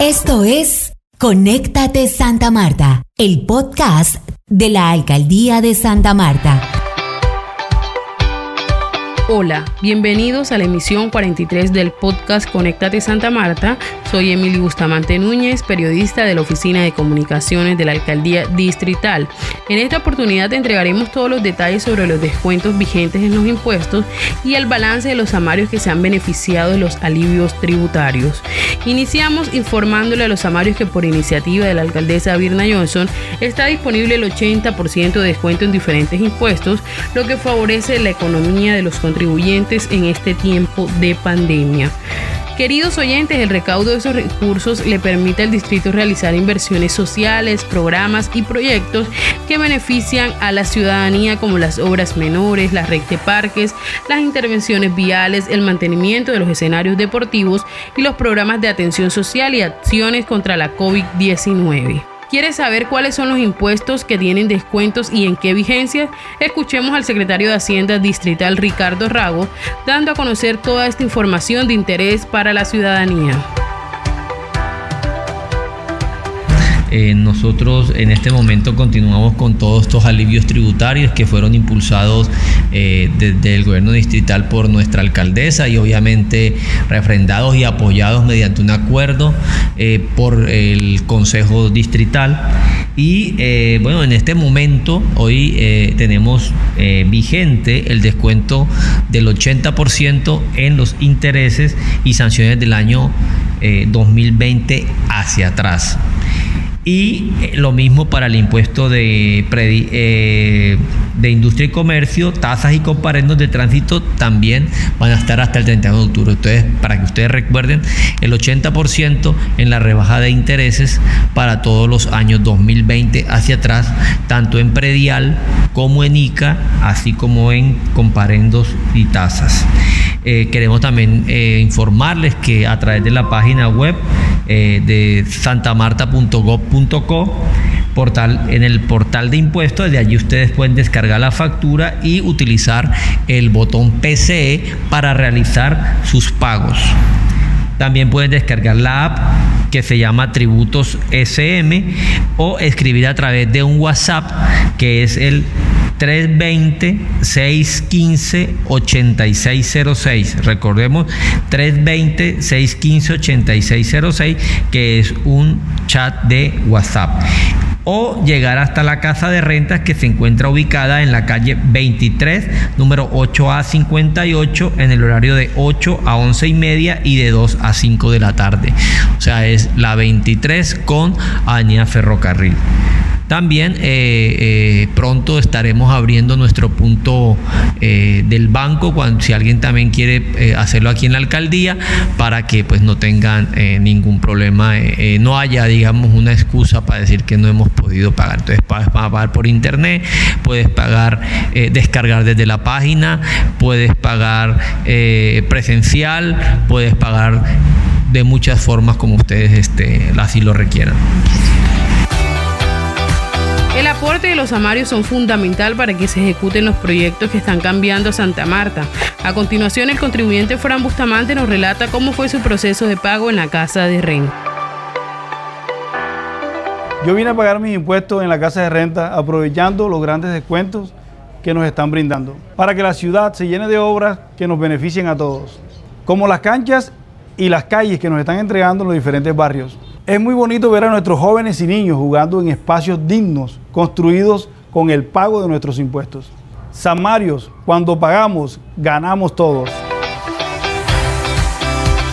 Esto es Conéctate Santa Marta, el podcast de la Alcaldía de Santa Marta. Hola, bienvenidos a la emisión 43 del podcast Conéctate Santa Marta. Soy Emily Bustamante Núñez, periodista de la Oficina de Comunicaciones de la Alcaldía Distrital. En esta oportunidad entregaremos todos los detalles sobre los descuentos vigentes en los impuestos y el balance de los amarios que se han beneficiado de los alivios tributarios. Iniciamos informándole a los amarios que por iniciativa de la alcaldesa Virna Johnson está disponible el 80% de descuento en diferentes impuestos, lo que favorece la economía de los contribuyentes contribuyentes en este tiempo de pandemia. Queridos oyentes, el recaudo de esos recursos le permite al distrito realizar inversiones sociales, programas y proyectos que benefician a la ciudadanía como las obras menores, las red de parques, las intervenciones viales, el mantenimiento de los escenarios deportivos y los programas de atención social y acciones contra la COVID-19. ¿Quieres saber cuáles son los impuestos que tienen descuentos y en qué vigencia? Escuchemos al secretario de Hacienda Distrital Ricardo Rago dando a conocer toda esta información de interés para la ciudadanía. Eh, nosotros en este momento continuamos con todos estos alivios tributarios que fueron impulsados eh, desde el gobierno distrital por nuestra alcaldesa y obviamente refrendados y apoyados mediante un acuerdo eh, por el Consejo Distrital. Y bueno, en este momento hoy tenemos vigente el descuento del 80% en los intereses y sanciones del año 2020 hacia atrás. Y eh, lo mismo para el impuesto de, eh, de industria y comercio, tasas y comparendos de tránsito también van a estar hasta el 31 de octubre. Entonces, para que ustedes recuerden, el 80% en la rebaja de intereses para todos los años 2020 hacia atrás, tanto en predial como en ICA, así como en comparendos y tasas. Eh, queremos también informarles que a través de la página web de santamarta.gov portal, en el portal de impuestos, de allí ustedes pueden descargar la factura y utilizar el botón PCE para realizar sus pagos. También pueden descargar la app que se llama Tributos SM o escribir a través de un WhatsApp que es el 320-615-8606. Recordemos 320-615-8606, que es un chat de WhatsApp o llegar hasta la casa de rentas que se encuentra ubicada en la calle 23, número 8A58, en el horario de 8 a 11 y media y de 2 a 5 de la tarde. O sea, es la 23 con Avenida Ferrocarril. También eh, eh, pronto estaremos abriendo nuestro punto eh, del banco cuando si alguien también quiere hacerlo aquí en la alcaldía para que pues no tengan ningún problema, no haya digamos una excusa para decir que no hemos podido pagar. Entonces puedes pagar por internet, puedes pagar, descargar desde la página, puedes pagar presencial, puedes pagar de muchas formas como ustedes este, así lo requieran. El aporte de los amarios son fundamental para que se ejecuten los proyectos que están cambiando Santa Marta. A continuación, el contribuyente Fran Bustamante nos relata cómo fue su proceso de pago en la casa de renta. Yo vine a pagar mis impuestos en la casa de renta aprovechando los grandes descuentos que nos están brindando para que la ciudad se llene de obras que nos beneficien a todos, como las canchas y las calles que nos están entregando en los diferentes barrios. Es muy bonito ver a nuestros jóvenes y niños jugando en espacios dignos, construidos con el pago de nuestros impuestos. Samarios, cuando pagamos, ganamos todos.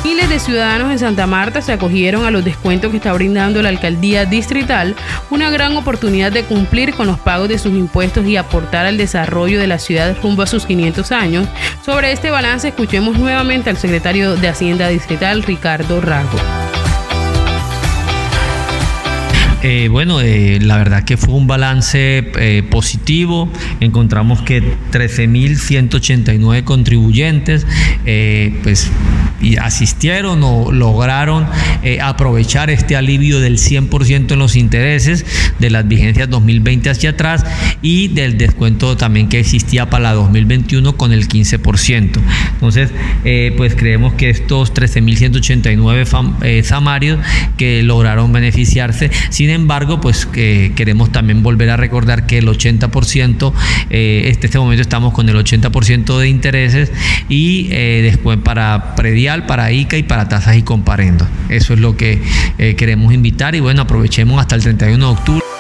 Miles de ciudadanos en Santa Marta se acogieron a los descuentos que está brindando la alcaldía distrital, una gran oportunidad de cumplir con los pagos de sus impuestos y aportar al desarrollo de la ciudad rumbo a sus 500 años. Sobre este balance escuchemos nuevamente al secretario de Hacienda distrital, Ricardo Rago. Eh, bueno, eh, la verdad que fue un balance eh, positivo. Encontramos que 13.189 contribuyentes pues, asistieron o lograron aprovechar este alivio del 100% en los intereses de las vigencias 2020 hacia atrás y del descuento también que existía para la 2021 con el 15%. Entonces, pues creemos que estos 13.189 samarios que lograron beneficiarse, sin embargo, pues queremos también volver a recordar que el 80%, eh, este, este momento estamos con el 80% de intereses y eh, después para predial, para ICA y para tasas y comparendo. Eso es lo que eh, queremos invitar y bueno, aprovechemos hasta el 31 de octubre.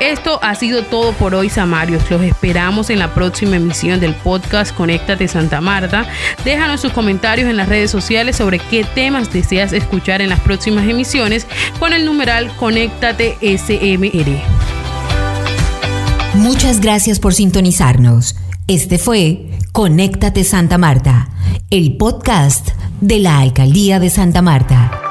Esto ha sido todo por hoy, Samarios. Los esperamos en la próxima emisión del podcast Conéctate Santa Marta. Déjanos sus comentarios en las redes sociales sobre qué temas deseas escuchar en las próximas emisiones con el numeral Conéctate SMR. Muchas gracias por sintonizarnos. Este fue Conéctate Santa Marta, el podcast de la Alcaldía de Santa Marta.